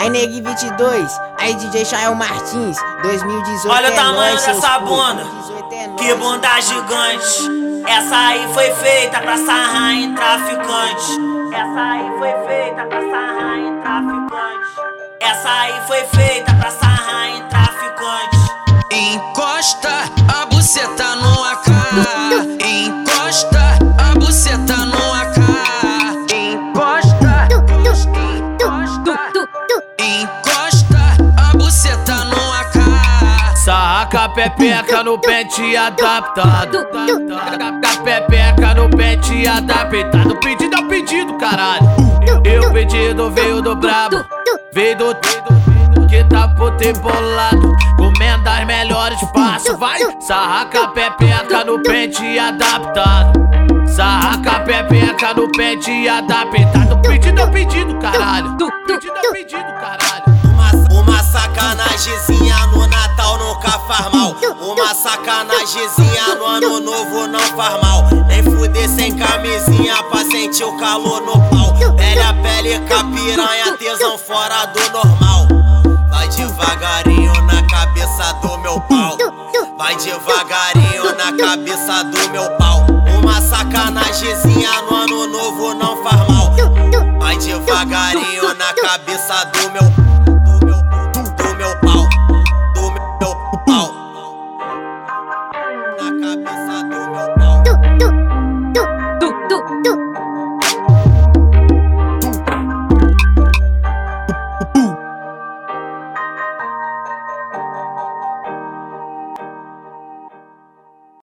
Aí Neg 22, aí DJ Chael Martins, 2018 Olha é o tamanho nóis, dessa bunda. putos. 18 é Que bunda gigante. Essa aí foi feita pra sarrar em traficante. Essa aí foi feita pra sarrar em traficante. Essa aí foi feita pra sarrar em traficante. Encosta a buceta no AK. Encosta a buceta Encosta a buceta no AK. Sarraca pepeca no pente adaptado. Sarraca pepeca no pente adaptado. Pedido é o pedido, caralho. E o pedido veio do brabo. Veio do que tá puto e bolado. Comendo as melhores passos. Vai, sarraca pepeca no pente adaptado. Sarraca pepeca no pente adaptado. Pedido é o pedido, caralho. Pedido é o pedido, sacanagemzinha no Natal nunca faz mal. Uma sacanagemzinha no Ano Novo não faz mal. Nem fuder sem camisinha pra sentir o calor no pau. Pele a pele com a piranha, tesão fora do normal. Vai devagarinho na cabeça do meu pau. Vai devagarinho na cabeça do meu pau. Uma sacanagemzinha no Ano Novo não faz mal. Vai devagarinho na cabeça do meu